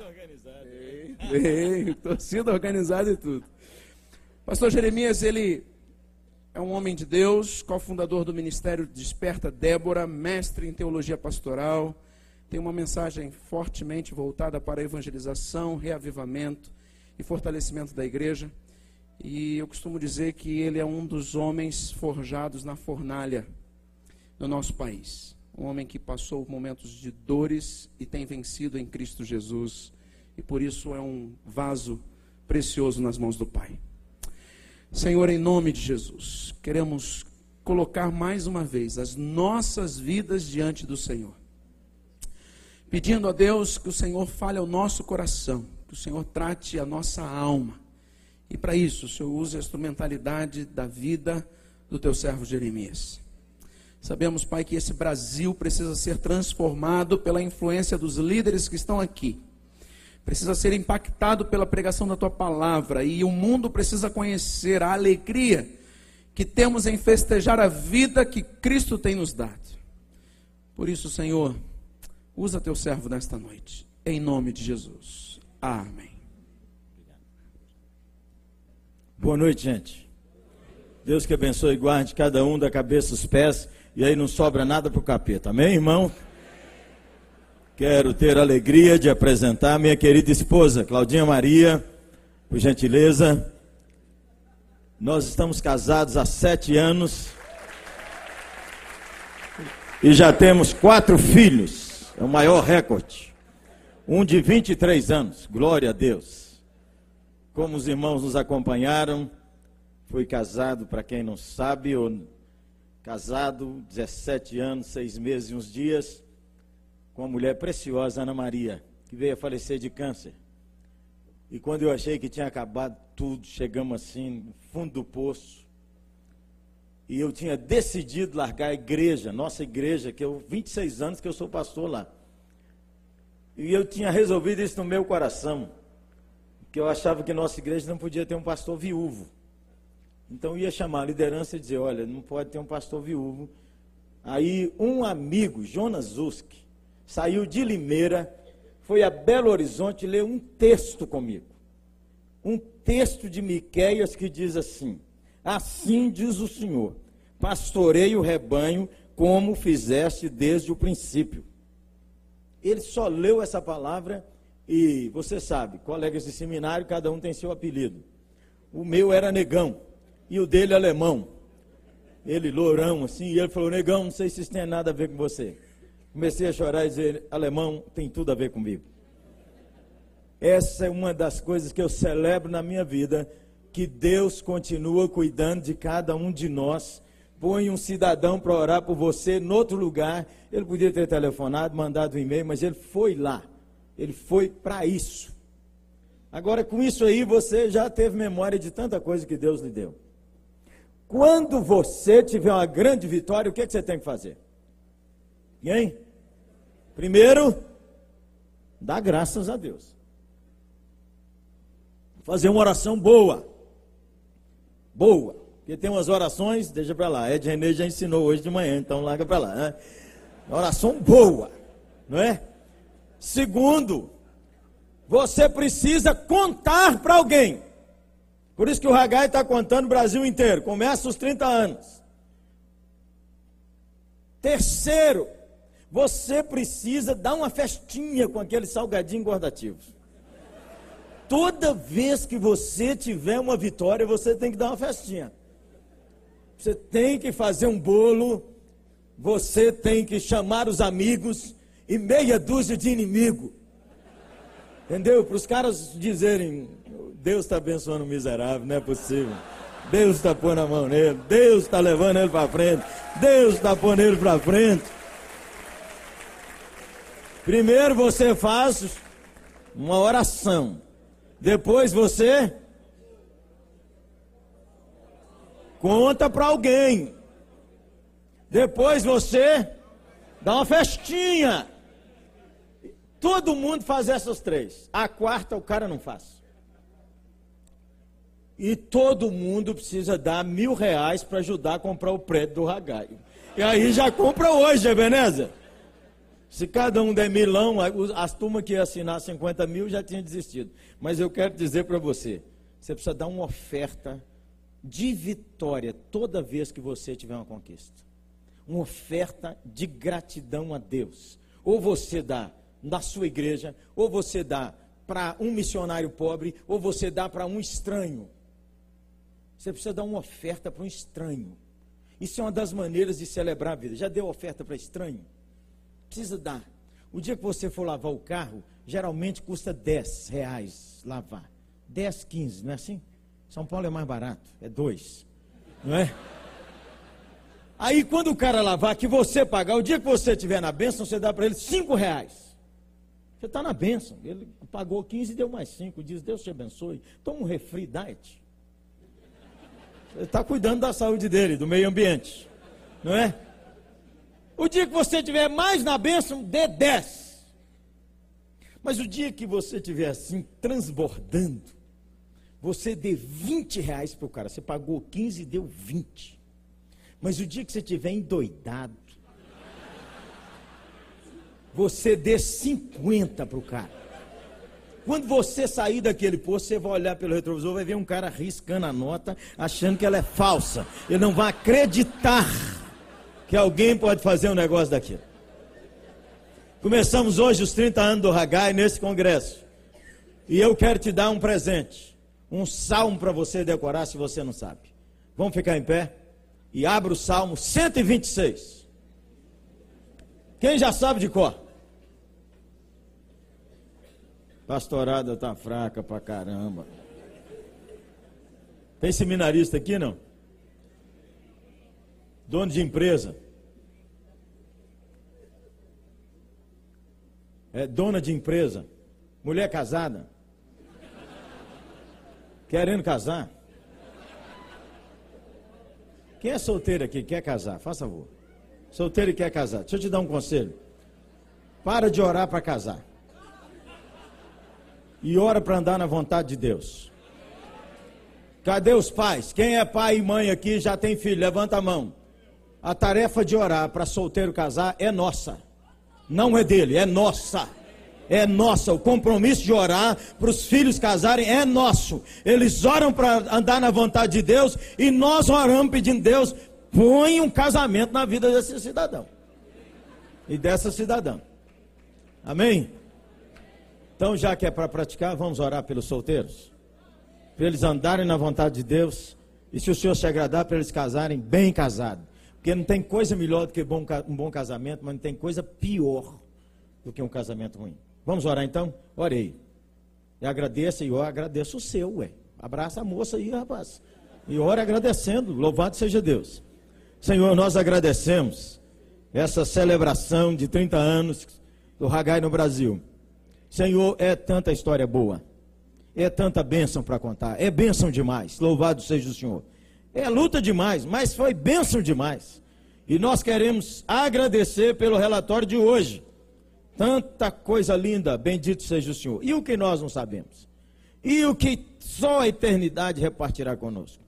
torcida organizada. Bem, torcida organizada e tudo. Pastor Jeremias, ele é um homem de Deus, cofundador do Ministério Desperta Débora, mestre em teologia pastoral, tem uma mensagem fortemente voltada para evangelização, reavivamento e fortalecimento da igreja. E eu costumo dizer que ele é um dos homens forjados na fornalha do nosso país. Um homem que passou momentos de dores e tem vencido em Cristo Jesus. E por isso é um vaso precioso nas mãos do Pai. Senhor, em nome de Jesus, queremos colocar mais uma vez as nossas vidas diante do Senhor. Pedindo a Deus que o Senhor fale ao nosso coração, que o Senhor trate a nossa alma. E para isso, o Senhor use a instrumentalidade da vida do teu servo Jeremias. Sabemos, Pai, que esse Brasil precisa ser transformado pela influência dos líderes que estão aqui. Precisa ser impactado pela pregação da tua palavra. E o mundo precisa conhecer a alegria que temos em festejar a vida que Cristo tem nos dado. Por isso, Senhor, usa teu servo nesta noite. Em nome de Jesus. Amém. Boa noite, gente. Deus que abençoe e guarde cada um da cabeça aos pés e aí não sobra nada para o capeta. Amém, irmão? Quero ter a alegria de apresentar minha querida esposa, Claudinha Maria, por gentileza. Nós estamos casados há sete anos e já temos quatro filhos, é o maior recorde. Um de 23 anos, glória a Deus. Como os irmãos nos acompanharam, fui casado, para quem não sabe, ou casado, 17 anos, seis meses e uns dias, com uma mulher preciosa, Ana Maria, que veio a falecer de câncer. E quando eu achei que tinha acabado tudo, chegamos assim, no fundo do poço. E eu tinha decidido largar a igreja, nossa igreja, que eu 26 anos que eu sou pastor lá. E eu tinha resolvido isso no meu coração, que eu achava que nossa igreja não podia ter um pastor viúvo. Então ia chamar a liderança e dizer, olha, não pode ter um pastor viúvo. Aí um amigo, Jonas Usk, saiu de Limeira, foi a Belo Horizonte ler um texto comigo. Um texto de Miqueias que diz assim: Assim diz o Senhor: Pastorei o rebanho como fizeste desde o princípio. Ele só leu essa palavra e você sabe, colegas de seminário, cada um tem seu apelido. O meu era negão e o dele alemão. Ele lourão assim, e ele falou: Negão, não sei se isso tem nada a ver com você. Comecei a chorar e dizer: Alemão, tem tudo a ver comigo. Essa é uma das coisas que eu celebro na minha vida, que Deus continua cuidando de cada um de nós. Põe um cidadão para orar por você no outro lugar. Ele podia ter telefonado, mandado um e-mail, mas ele foi lá. Ele foi para isso. Agora, com isso aí, você já teve memória de tanta coisa que Deus lhe deu. Quando você tiver uma grande vitória, o que, é que você tem que fazer? Hein? Primeiro, dá graças a Deus. Fazer uma oração boa. Boa. Porque tem umas orações, deixa para lá. Ed René já ensinou hoje de manhã, então larga para lá. Né? Oração boa, não é? Segundo, você precisa contar para alguém. Por isso que o Hagai está contando o Brasil inteiro. Começa os 30 anos. Terceiro, você precisa dar uma festinha com aqueles salgadinhos guardativos. Toda vez que você tiver uma vitória, você tem que dar uma festinha. Você tem que fazer um bolo, você tem que chamar os amigos e meia dúzia de inimigo. Entendeu? Para os caras dizerem, Deus está abençoando o miserável, não é possível. Deus está pondo a mão nele, Deus está levando ele para frente, Deus está pondo ele para frente. Primeiro você faz uma oração, depois você conta para alguém, depois você dá uma festinha. Todo mundo faz essas três. A quarta o cara não faz. E todo mundo precisa dar mil reais para ajudar a comprar o prédio do Ragai. E aí já compra hoje, Ebenezer. Se cada um der milão, as turmas que iam assinar 50 mil já tinham desistido. Mas eu quero dizer para você: você precisa dar uma oferta de vitória toda vez que você tiver uma conquista. Uma oferta de gratidão a Deus. Ou você dá na sua igreja, ou você dá para um missionário pobre, ou você dá para um estranho. Você precisa dar uma oferta para um estranho. Isso é uma das maneiras de celebrar a vida. Já deu oferta para estranho? Precisa dar. O dia que você for lavar o carro, geralmente custa 10 reais lavar. 10, 15, não é assim? São Paulo é mais barato, é 2. Não é? Aí quando o cara lavar, que você pagar, o dia que você estiver na bênção, você dá para ele 5 reais. Você está na bênção. Ele pagou 15 e deu mais 5. Diz, Deus te abençoe. Toma um refri diet. Você está cuidando da saúde dele, do meio ambiente. Não é? O dia que você tiver mais na bênção, dê 10. Mas o dia que você estiver assim, transbordando, você dê 20 reais para o cara. Você pagou 15 e deu 20. Mas o dia que você estiver endoidado, você dê 50 para o cara. Quando você sair daquele posto, você vai olhar pelo retrovisor, vai ver um cara riscando a nota, achando que ela é falsa. Ele não vai acreditar que alguém pode fazer um negócio daquilo. Começamos hoje os 30 anos do Hagai nesse congresso. E eu quero te dar um presente. Um salmo para você decorar se você não sabe. Vamos ficar em pé? E abra o salmo 126. Quem já sabe de cor? Pastorada tá fraca pra caramba. Tem seminarista aqui não? dono de empresa, é dona de empresa, mulher casada, querendo casar. Quem é solteiro aqui quer casar? Faça favor. Solteiro e quer casar. Deixa eu te dar um conselho. Para de orar para casar. E ora para andar na vontade de Deus. Cadê os pais? Quem é pai e mãe aqui já tem filho? Levanta a mão. A tarefa de orar para solteiro casar é nossa. Não é dele, é nossa. É nossa. O compromisso de orar para os filhos casarem é nosso. Eles oram para andar na vontade de Deus e nós oramos pedindo Deus põe um casamento na vida desse cidadão e dessa cidadã. Amém? Então, já que é para praticar, vamos orar pelos solteiros, para eles andarem na vontade de Deus e se o Senhor se agradar, para eles casarem bem casados. Porque não tem coisa melhor do que um bom casamento, mas não tem coisa pior do que um casamento ruim. Vamos orar então? Orei. E agradeça, e eu agradeço o seu, ué. Abraça a moça aí, rapaz. E ora agradecendo. Louvado seja Deus. Senhor, nós agradecemos essa celebração de 30 anos do Ragai no Brasil. Senhor, é tanta história boa. É tanta bênção para contar. É bênção demais. Louvado seja o Senhor. É luta demais, mas foi bênção demais. E nós queremos agradecer pelo relatório de hoje. Tanta coisa linda, bendito seja o Senhor. E o que nós não sabemos? E o que só a eternidade repartirá conosco?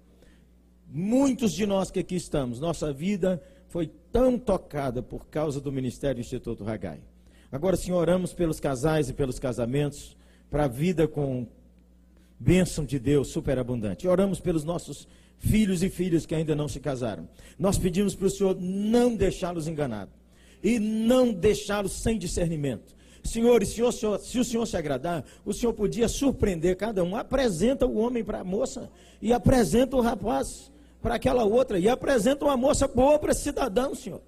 Muitos de nós que aqui estamos, nossa vida foi tão tocada por causa do Ministério do Instituto Ragai. Agora, Senhor, oramos pelos casais e pelos casamentos, para a vida com bênção de Deus superabundante. Oramos pelos nossos filhos e filhas que ainda não se casaram. Nós pedimos para o Senhor não deixá-los enganados e não deixá-los sem discernimento. Senhor, senhor, se o Senhor se agradar, o Senhor podia surpreender cada um. Apresenta o homem para a moça e apresenta o rapaz para aquela outra e apresenta uma moça boa para esse cidadão, Senhor.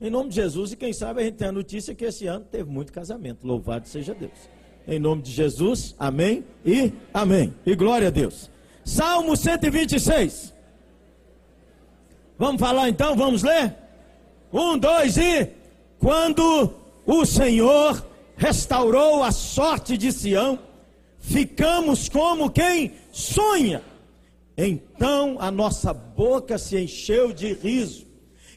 Em nome de Jesus, e quem sabe a gente tem a notícia que esse ano teve muito casamento. Louvado seja Deus. Em nome de Jesus, amém e amém. E glória a Deus. Salmo 126. Vamos falar então, vamos ler? Um, dois e. Quando o Senhor restaurou a sorte de Sião, ficamos como quem sonha. Então a nossa boca se encheu de riso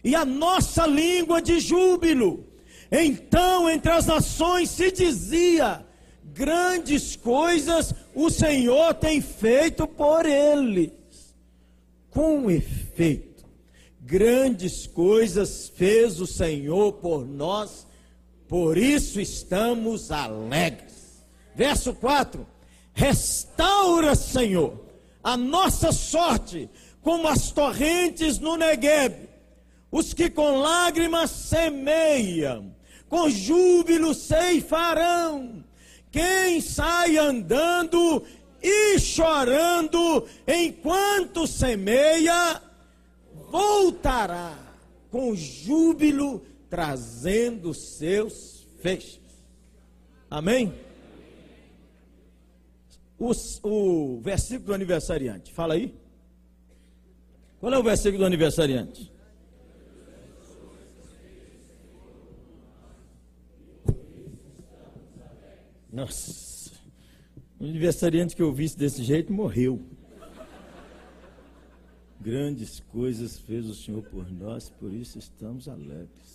e a nossa língua de júbilo. Então entre as nações se dizia: grandes coisas o Senhor tem feito por eles. Com efeito, grandes coisas fez o Senhor por nós, por isso estamos alegres. Verso 4: Restaura, Senhor, a nossa sorte, como as torrentes no Negueb. Os que com lágrimas semeiam, com júbilo ceifarão. Quem sai andando e chorando enquanto semeia, voltará com júbilo trazendo seus feixes. Amém? O, o versículo do aniversariante, fala aí. Qual é o versículo do aniversariante? Nossa, o aniversariante que eu visse desse jeito morreu. Grandes coisas fez o Senhor por nós, por isso estamos alegres.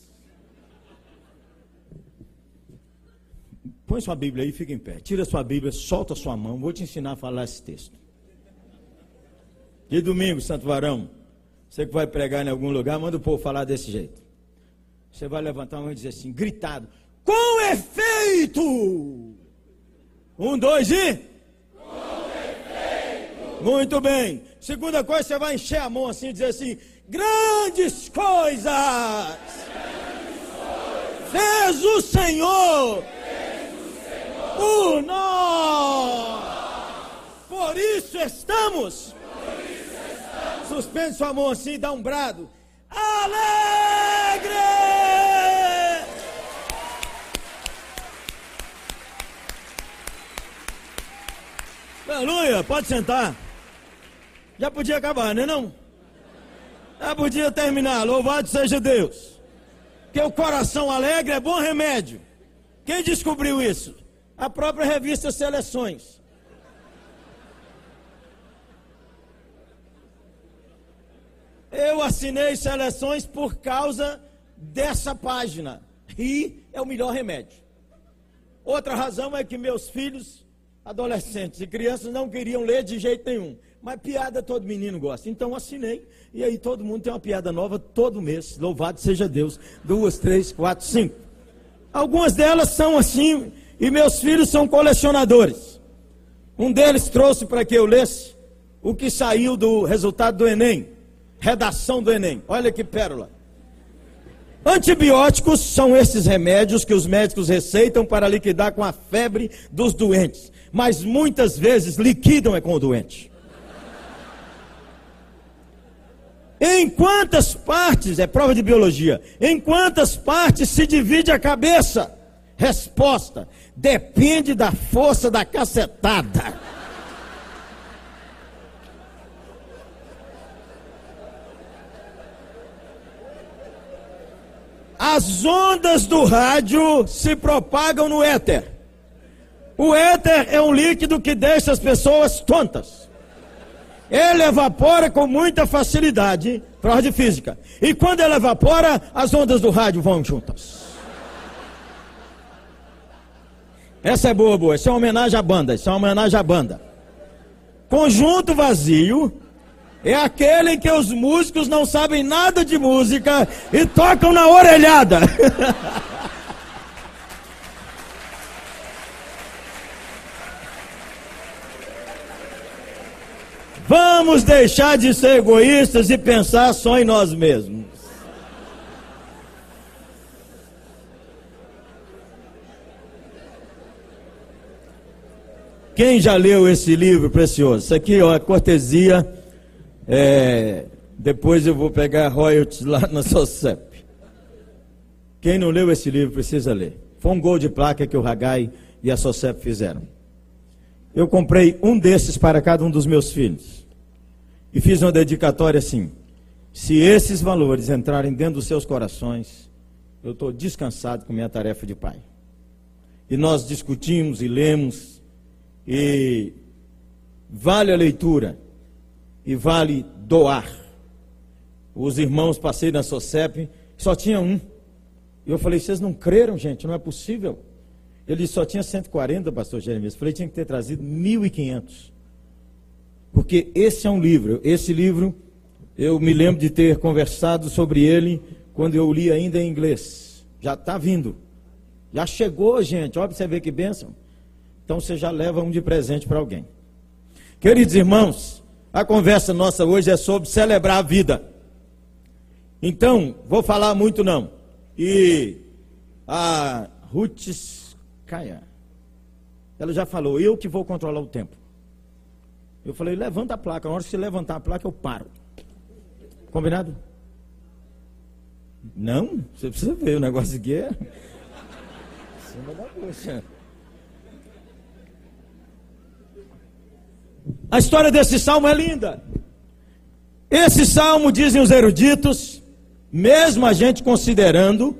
Põe sua Bíblia aí, fica em pé. Tira sua Bíblia, solta sua mão. Vou te ensinar a falar esse texto. De domingo, Santo Varão, você que vai pregar em algum lugar, manda o povo falar desse jeito. Você vai levantar a mão e dizer assim, gritado, com efeito! Um, dois e. Com efeito! Muito bem. Segunda coisa, você vai encher a mão assim e dizer assim: grandes coisas! Grandes coisas. Fez o Senhor! Por nós. Por isso estamos. Suspende sua mão assim e dá um brado. Alegre! Aleluia, pode sentar. Já podia acabar, não é não? Já podia terminar. Louvado seja Deus. Que o coração alegre é bom remédio. Quem descobriu isso? A própria revista Seleções. Eu assinei Seleções por causa dessa página. Rir é o melhor remédio. Outra razão é que meus filhos, adolescentes e crianças, não queriam ler de jeito nenhum. Mas piada todo menino gosta. Então assinei. E aí todo mundo tem uma piada nova todo mês. Louvado seja Deus. Duas, três, quatro, cinco. Algumas delas são assim e meus filhos são colecionadores. Um deles trouxe para que eu lesse o que saiu do resultado do Enem, redação do Enem. Olha que pérola. Antibióticos são esses remédios que os médicos receitam para liquidar com a febre dos doentes, mas muitas vezes liquidam é com o doente. Em quantas partes, é prova de biologia, em quantas partes se divide a cabeça? Resposta: depende da força da cacetada. As ondas do rádio se propagam no éter. O éter é um líquido que deixa as pessoas tontas. Ele evapora com muita facilidade, prova de física. E quando ele evapora, as ondas do rádio vão juntas. Essa é boa, boa. Isso é uma homenagem à banda. Isso é uma homenagem à banda. Conjunto vazio é aquele em que os músicos não sabem nada de música e tocam na orelhada. Vamos deixar de ser egoístas e pensar só em nós mesmos. Quem já leu esse livro precioso? Isso aqui, ó, é cortesia. É, depois eu vou pegar royalties lá na SOCEP. Quem não leu esse livro precisa ler. Foi um gol de placa que o Ragai e a SOCEP fizeram. Eu comprei um desses para cada um dos meus filhos. E fiz uma dedicatória assim: se esses valores entrarem dentro dos seus corações, eu estou descansado com minha tarefa de pai. E nós discutimos e lemos e vale a leitura e vale doar. Os irmãos passei na SOCEP, só tinha um. E eu falei, vocês não creram, gente, não é possível. Ele só tinha 140, pastor Jeremias. Eu falei, tinha que ter trazido 1.500. Porque esse é um livro. Esse livro, eu me lembro de ter conversado sobre ele quando eu li ainda em inglês. Já está vindo. Já chegou, gente. Olha você ver que bênção. Então você já leva um de presente para alguém. Queridos irmãos, a conversa nossa hoje é sobre celebrar a vida. Então, vou falar muito não. E a Ruth Caia, ela já falou, eu que vou controlar o tempo. Eu falei, levanta a placa. Na hora que você levantar a placa, eu paro. Combinado? Não? Você precisa ver, o negócio aqui é. Cima da bucha. A história desse salmo é linda. Esse salmo, dizem os eruditos, mesmo a gente considerando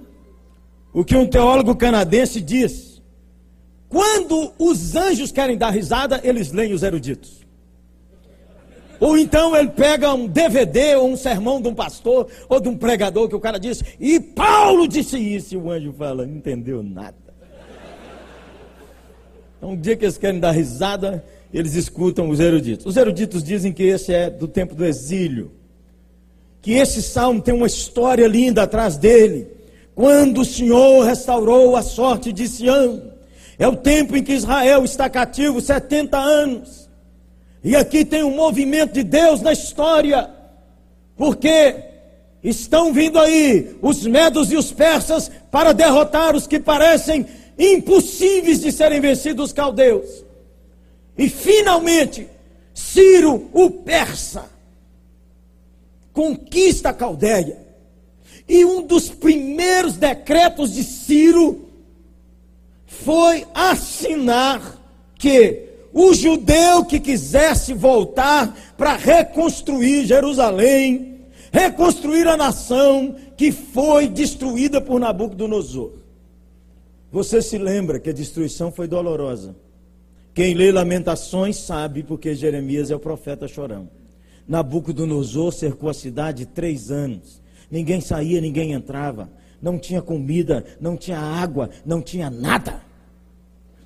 o que um teólogo canadense diz, quando os anjos querem dar risada, eles leem os eruditos. Ou então ele pega um DVD ou um sermão de um pastor ou de um pregador que o cara disse, e Paulo disse isso, e o anjo fala, não entendeu nada. Então, um dia que eles querem dar risada, eles escutam os eruditos. Os eruditos dizem que esse é do tempo do exílio. Que esse salmo tem uma história linda atrás dele. Quando o Senhor restaurou a sorte de Sião. É o tempo em que Israel está cativo 70 anos. E aqui tem um movimento de Deus na história, porque estão vindo aí os medos e os persas para derrotar os que parecem impossíveis de serem vencidos os caldeus. E finalmente, Ciro, o persa, conquista a Caldeia. E um dos primeiros decretos de Ciro foi assinar que o judeu que quisesse voltar para reconstruir Jerusalém, reconstruir a nação que foi destruída por Nabucodonosor. Você se lembra que a destruição foi dolorosa. Quem lê Lamentações sabe porque Jeremias é o profeta chorão. Nabucodonosor cercou a cidade três anos. Ninguém saía, ninguém entrava. Não tinha comida, não tinha água, não tinha nada.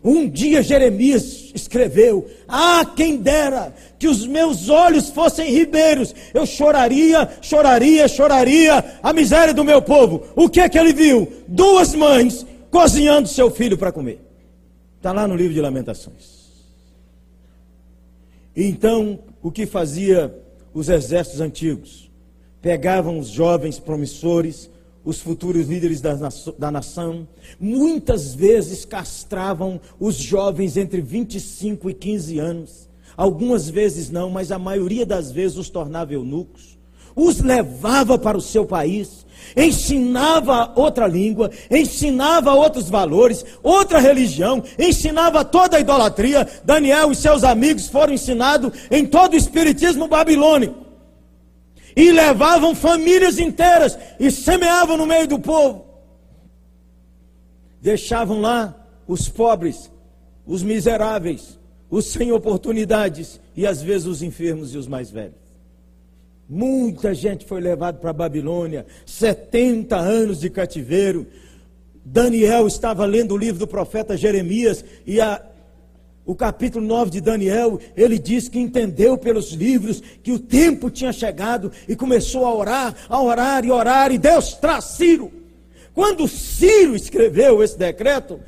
Um dia Jeremias escreveu: Ah, quem dera que os meus olhos fossem ribeiros, eu choraria, choraria, choraria a miséria do meu povo. O que é que ele viu? Duas mães cozinhando seu filho para comer. Está lá no livro de Lamentações. Então, o que fazia os exércitos antigos? Pegavam os jovens promissores, os futuros líderes da, da nação, muitas vezes castravam os jovens entre 25 e 15 anos. Algumas vezes não, mas a maioria das vezes os tornava eunucos. Os levava para o seu país, ensinava outra língua, ensinava outros valores, outra religião, ensinava toda a idolatria. Daniel e seus amigos foram ensinados em todo o espiritismo babilônico e levavam famílias inteiras e semeavam no meio do povo. Deixavam lá os pobres, os miseráveis, os sem oportunidades e às vezes os enfermos e os mais velhos. Muita gente foi levada para a Babilônia, 70 anos de cativeiro. Daniel estava lendo o livro do profeta Jeremias e a, o capítulo 9 de Daniel, ele diz que entendeu pelos livros que o tempo tinha chegado e começou a orar, a orar e orar, e Deus traz Ciro. Quando Ciro escreveu esse decreto,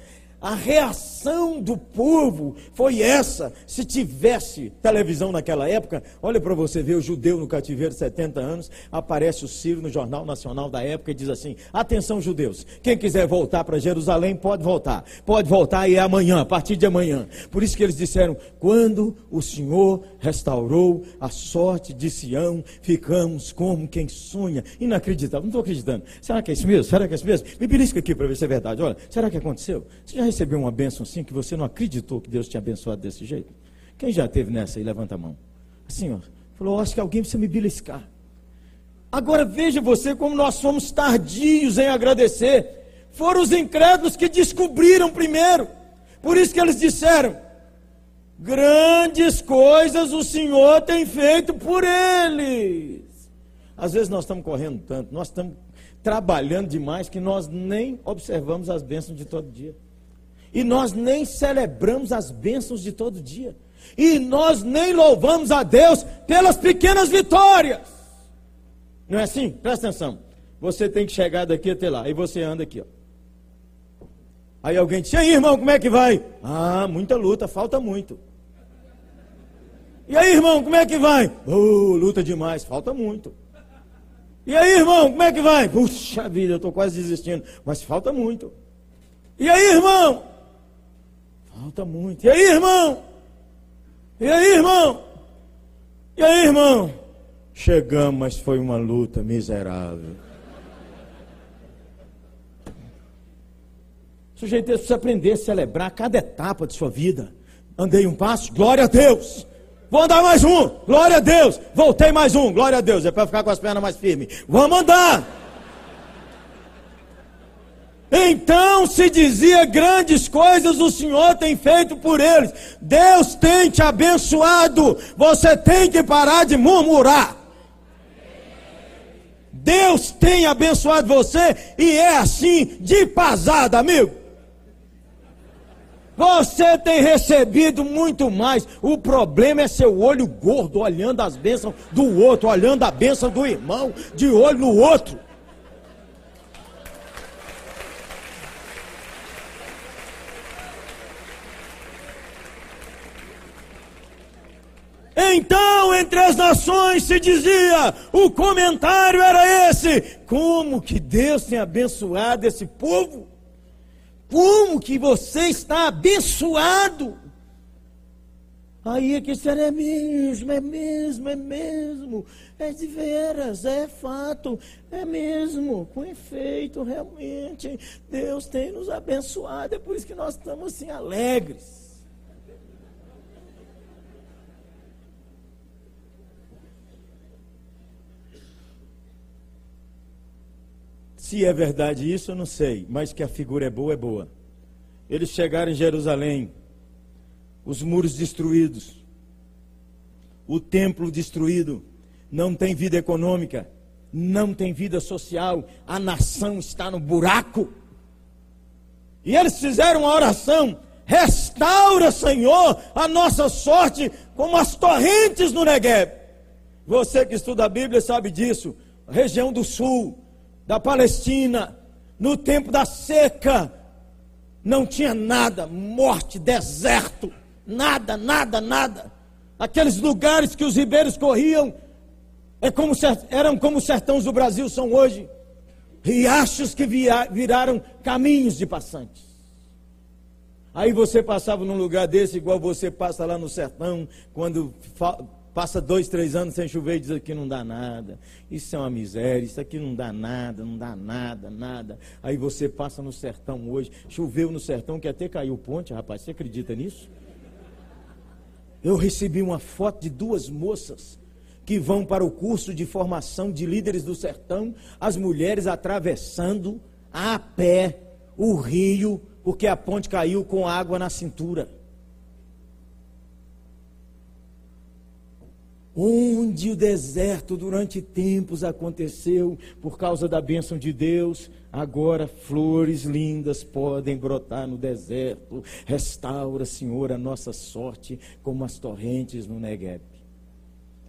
a reação do povo foi essa. Se tivesse televisão naquela época, olha para você ver o judeu no cativeiro 70 anos, aparece o Ciro no Jornal Nacional da época e diz assim: Atenção, judeus, quem quiser voltar para Jerusalém pode voltar. Pode voltar e é amanhã, a partir de amanhã. Por isso que eles disseram: Quando o Senhor restaurou a sorte de Sião, ficamos como quem sonha. Inacreditável, não estou acreditando. Será que é isso mesmo? Será que é isso mesmo? Me belisca aqui para ver se é verdade. Olha, será que aconteceu? Você já recebeu uma bênção assim que você não acreditou que Deus tinha abençoado desse jeito? Quem já teve nessa aí? Levanta a mão. Assim, ó. Falou, acho que alguém precisa me beliscar. Agora veja você como nós somos tardios em agradecer. Foram os incrédulos que descobriram primeiro. Por isso que eles disseram: grandes coisas o Senhor tem feito por eles. Às vezes nós estamos correndo tanto, nós estamos trabalhando demais que nós nem observamos as bênçãos de todo dia. E nós nem celebramos as bênçãos de todo dia. E nós nem louvamos a Deus pelas pequenas vitórias. Não é assim? Presta atenção. Você tem que chegar daqui até lá. E você anda aqui, ó. Aí alguém disse: E aí, irmão, como é que vai? Ah, muita luta, falta muito. E aí, irmão, como é que vai? Oh, luta demais, falta muito. E aí, irmão, como é que vai? Puxa vida, eu estou quase desistindo, mas falta muito. E aí, irmão? Falta muito. E aí, irmão? E aí, irmão? E aí, irmão? Chegamos, mas foi uma luta miserável. Sujeito precisa aprender a celebrar cada etapa de sua vida. Andei um passo, glória a Deus. Vou andar mais um, glória a Deus. Voltei mais um, glória a Deus. É para ficar com as pernas mais firmes. Vamos andar. Então se dizia: grandes coisas o Senhor tem feito por eles. Deus tem te abençoado. Você tem que parar de murmurar. Deus tem abençoado você e é assim de pasada, amigo. Você tem recebido muito mais. O problema é seu olho gordo olhando as bênçãos do outro, olhando a bênção do irmão, de olho no outro. Então, entre as nações se dizia, o comentário era esse: como que Deus tem abençoado esse povo? Como que você está abençoado? Aí é que é mesmo, é mesmo, é mesmo, é de veras, é fato, é mesmo, com efeito, realmente, Deus tem nos abençoado, é por isso que nós estamos assim alegres. Se é verdade isso, eu não sei, mas que a figura é boa, é boa. Eles chegaram em Jerusalém, os muros destruídos, o templo destruído, não tem vida econômica, não tem vida social, a nação está no buraco. E eles fizeram uma oração: restaura, Senhor, a nossa sorte como as torrentes no Negev. Você que estuda a Bíblia sabe disso. Região do sul, da Palestina, no tempo da seca, não tinha nada, morte, deserto, nada, nada, nada. Aqueles lugares que os ribeiros corriam é como, eram como os sertões do Brasil são hoje. Riachos que viraram caminhos de passantes. Aí você passava num lugar desse, igual você passa lá no sertão, quando Passa dois, três anos sem chover e diz que não dá nada. Isso é uma miséria, isso aqui não dá nada, não dá nada, nada. Aí você passa no sertão hoje, choveu no sertão que até caiu ponte, rapaz, você acredita nisso? Eu recebi uma foto de duas moças que vão para o curso de formação de líderes do sertão, as mulheres atravessando a pé o rio, porque a ponte caiu com água na cintura. Onde o deserto durante tempos aconteceu por causa da bênção de Deus, agora flores lindas podem brotar no deserto. Restaura, Senhor, a nossa sorte como as torrentes no Negev.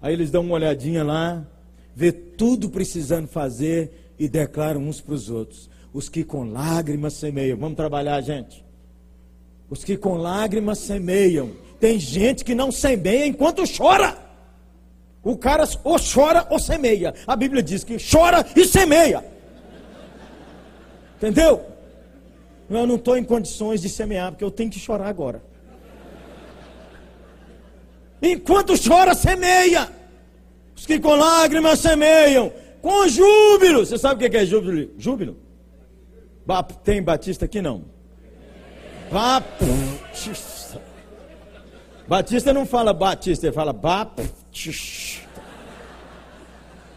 Aí eles dão uma olhadinha lá, vê tudo precisando fazer e declaram uns para os outros: os que com lágrimas semeiam, vamos trabalhar, gente. Os que com lágrimas semeiam, tem gente que não semeia enquanto chora. O cara ou chora ou semeia. A Bíblia diz que chora e semeia. Entendeu? Eu não estou em condições de semear, porque eu tenho que chorar agora. Enquanto chora, semeia. Os que com lágrimas semeiam, com júbilo. Você sabe o que é júbilo? Júbilo? Tem batista aqui não? Batista. Não fala batista, ele fala batista.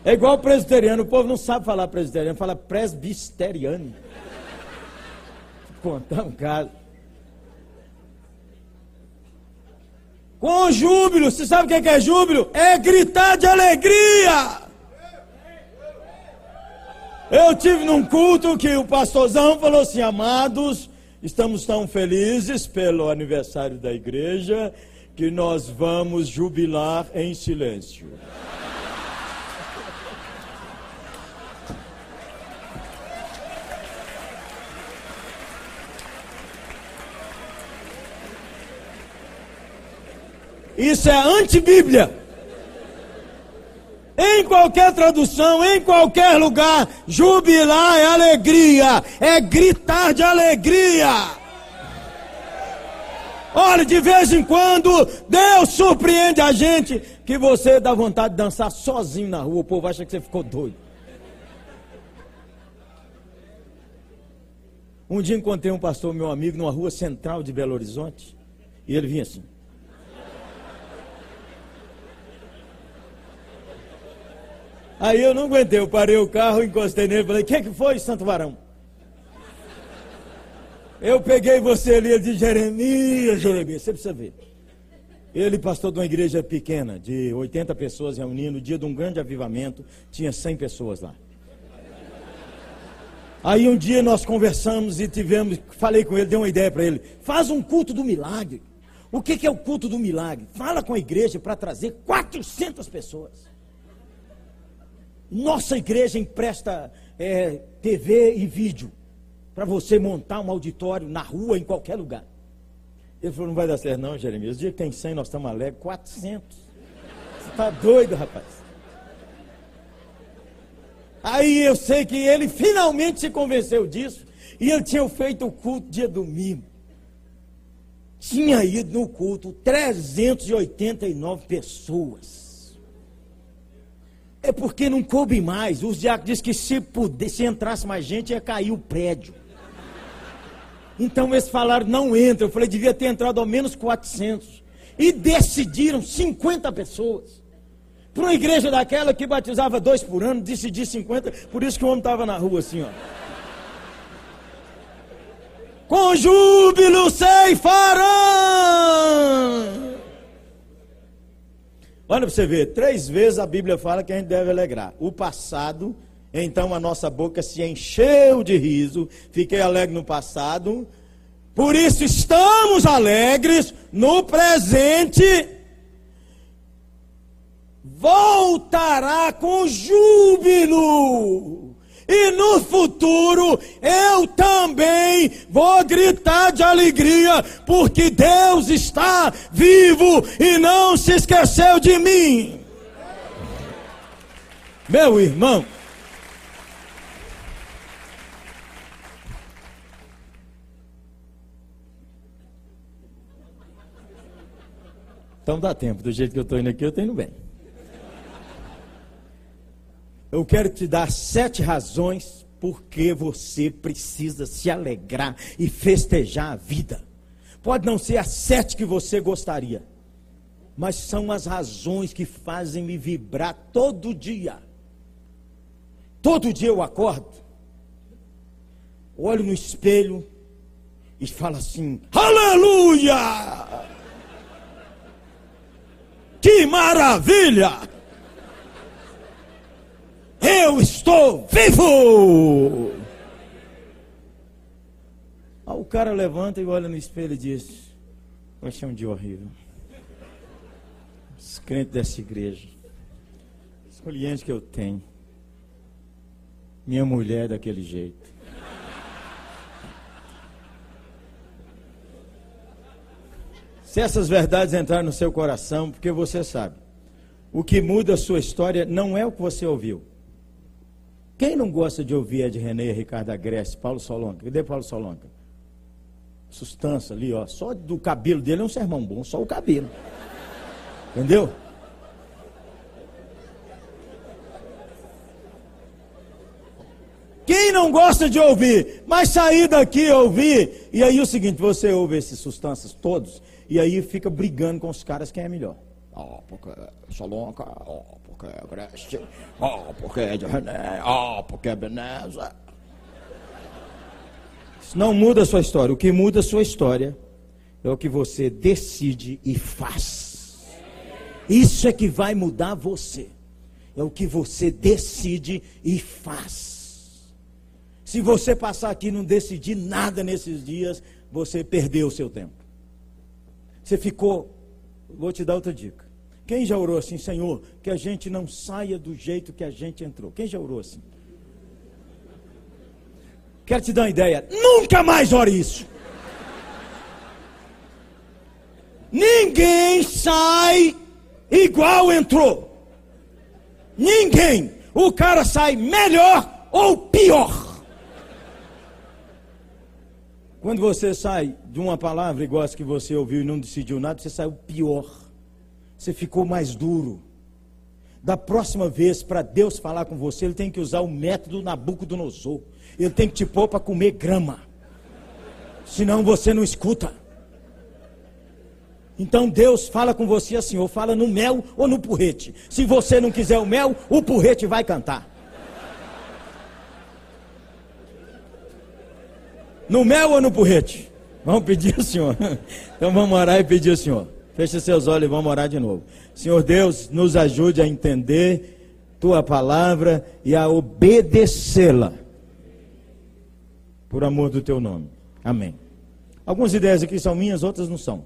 É igual presbiteriano, o povo não sabe falar presbiteriano, fala presbiteriano. Contar um caso. Com júbilo, você sabe o que é júbilo? É gritar de alegria. Eu tive num culto que o pastorzão falou assim: amados, estamos tão felizes pelo aniversário da igreja que nós vamos jubilar em silêncio. Isso é anti-Bíblia. Em qualquer tradução, em qualquer lugar, jubilar é alegria, é gritar de alegria. Olha, de vez em quando, Deus surpreende a gente que você dá vontade de dançar sozinho na rua. O povo acha que você ficou doido. Um dia encontrei um pastor, meu amigo, numa rua central de Belo Horizonte, e ele vinha assim. Aí eu não aguentei, eu parei o carro, encostei nele e falei, o que, que foi, Santo Varão? Eu peguei você ali, disse, Jeremias, Jeremias, você precisa ver. Ele, pastor de uma igreja pequena, de 80 pessoas reunindo, no dia de um grande avivamento, tinha 100 pessoas lá. Aí um dia nós conversamos e tivemos, falei com ele, dei uma ideia para ele, faz um culto do milagre. O que, que é o culto do milagre? Fala com a igreja para trazer 400 pessoas. Nossa igreja empresta é, TV e vídeo para você montar um auditório na rua, em qualquer lugar. Ele falou: não vai dar certo, não, Jeremias. O dia que tem 100, nós estamos alegres. 400. Você está doido, rapaz. Aí eu sei que ele finalmente se convenceu disso. E ele tinha feito o culto dia domingo. Tinha ido no culto 389 pessoas. É porque não coube mais. Os diáconos dizem que se, puder, se entrasse mais gente, ia cair o prédio. Então eles falaram, não entra. Eu falei, devia ter entrado ao menos 400. E decidiram 50 pessoas. Para uma igreja daquela que batizava dois por ano, decidir 50. Por isso que o homem estava na rua assim, ó. Com júbilo ceifarão. Olha para você ver, três vezes a Bíblia fala que a gente deve alegrar. O passado, então a nossa boca se encheu de riso, fiquei alegre no passado, por isso estamos alegres no presente. Voltará com júbilo. E no futuro eu também vou gritar de alegria, porque Deus está vivo e não se esqueceu de mim. Meu irmão, Então dá tempo, do jeito que eu estou indo aqui, eu estou indo bem eu quero te dar sete razões porque você precisa se alegrar e festejar a vida. Pode não ser as sete que você gostaria, mas são as razões que fazem me vibrar todo dia. Todo dia eu acordo, olho no espelho e falo assim: Aleluia! Que maravilha! Eu estou vivo! Aí o cara levanta e olha no espelho e diz: Hoje é um dia horrível. Os crentes dessa igreja, os clientes que eu tenho, minha mulher daquele jeito. Se essas verdades entrarem no seu coração, porque você sabe, o que muda a sua história não é o que você ouviu quem não gosta de ouvir Ed René, Ricardo Agreste, Paulo Solonca? Cadê Paulo Solonca? Sustância ali, ó. Só do cabelo dele é um sermão bom, só o cabelo. Entendeu? Quem não gosta de ouvir, mas sair daqui e ouvir, e aí o seguinte, você ouve esses substâncias todos, e aí fica brigando com os caras quem é melhor. Oh, porque Solonca, ó, oh, porque é ó, oh, porque é René, oh, porque é Beneza. Isso não muda a sua história. O que muda a sua história é o que você decide e faz. Isso é que vai mudar você. É o que você decide e faz. Se você passar aqui e não decidir nada nesses dias, você perdeu o seu tempo. Você ficou. Vou te dar outra dica. Quem já orou assim, Senhor, que a gente não saia do jeito que a gente entrou? Quem já orou assim? Quero te dar uma ideia. Nunca mais ore isso. Ninguém sai igual entrou. Ninguém. O cara sai melhor ou pior. Quando você sai de uma palavra igual essa que você ouviu e não decidiu nada, você saiu pior. Você ficou mais duro. Da próxima vez, para Deus falar com você, Ele tem que usar o método Nabucodonosor. Ele tem que te pôr para comer grama. Senão você não escuta. Então Deus fala com você assim, ou fala no mel ou no porrete. Se você não quiser o mel, o porrete vai cantar. No mel ou no porrete? Vamos pedir ao Senhor. Então vamos orar e pedir ao Senhor. Feche seus olhos e vamos orar de novo. Senhor Deus, nos ajude a entender tua palavra e a obedecê-la. Por amor do teu nome. Amém. Algumas ideias aqui são minhas, outras não são.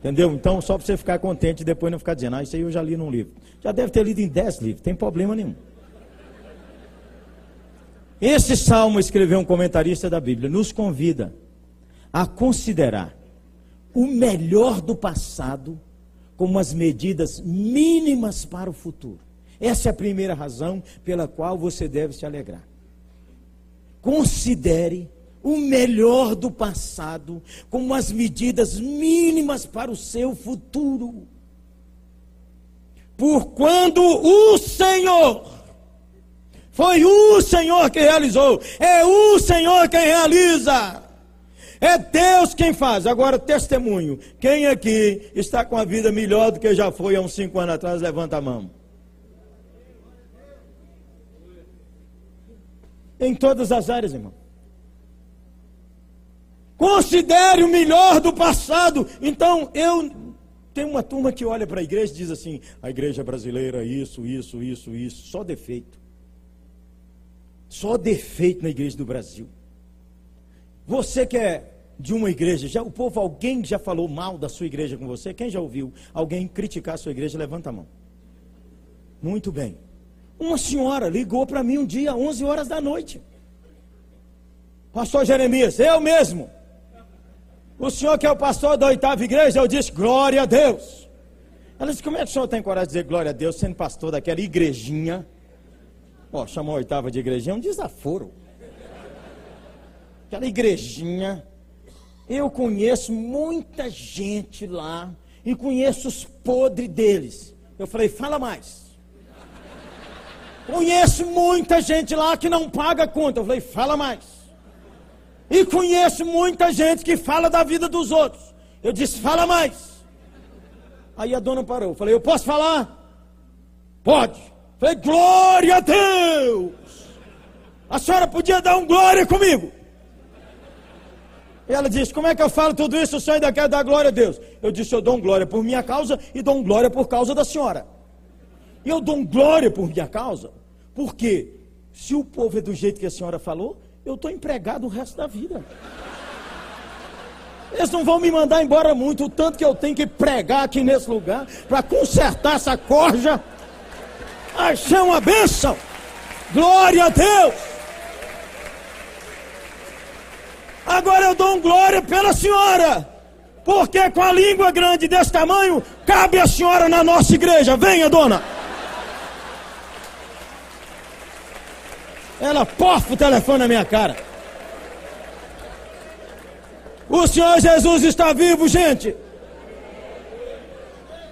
Entendeu? Então, só para você ficar contente e depois não ficar dizendo, ah, isso aí eu já li num livro. Já deve ter lido em dez livros, tem problema nenhum. Esse salmo, escreveu um comentarista da Bíblia, nos convida a considerar o melhor do passado como as medidas mínimas para o futuro. Essa é a primeira razão pela qual você deve se alegrar. Considere o melhor do passado como as medidas mínimas para o seu futuro. Por quando o Senhor foi o Senhor que realizou, é o Senhor quem realiza. É Deus quem faz. Agora, testemunho. Quem aqui está com a vida melhor do que já foi há uns cinco anos atrás? Levanta a mão. Em todas as áreas, irmão. Considere o melhor do passado. Então, eu tenho uma turma que olha para a igreja e diz assim: a igreja brasileira, isso, isso, isso, isso, só defeito. Só defeito na igreja do Brasil. Você que é de uma igreja, já o povo, alguém já falou mal da sua igreja com você? Quem já ouviu alguém criticar a sua igreja? Levanta a mão. Muito bem. Uma senhora ligou para mim um dia, 11 horas da noite. Pastor Jeremias, eu mesmo. O senhor que é o pastor da oitava igreja, eu disse, glória a Deus. Ela disse, como é que o senhor tem coragem de dizer glória a Deus, sendo pastor daquela igrejinha? Ó, chamou a oitava de igrejinha, é um desaforo. Aquela igrejinha eu conheço muita gente lá e conheço os podres deles. Eu falei, fala mais. Conheço muita gente lá que não paga conta. Eu falei, fala mais. E conheço muita gente que fala da vida dos outros. Eu disse, fala mais. Aí a dona parou. Eu falei, eu posso falar? Pode. Eu falei, glória a Deus. A senhora podia dar um glória comigo. E ela disse: Como é que eu falo tudo isso? Ainda quer dar glória a Deus. Eu disse: Eu dou glória por minha causa e dou glória por causa da senhora. E eu dou glória por minha causa, porque se o povo é do jeito que a senhora falou, eu estou empregado o resto da vida. Eles não vão me mandar embora muito, o tanto que eu tenho que pregar aqui nesse lugar para consertar essa corja. Achei uma bênção. Glória a Deus. Agora eu dou um glória pela senhora. Porque com a língua grande desse tamanho, cabe a senhora na nossa igreja. Venha, dona. Ela pofa o telefone na minha cara. O Senhor Jesus está vivo, gente.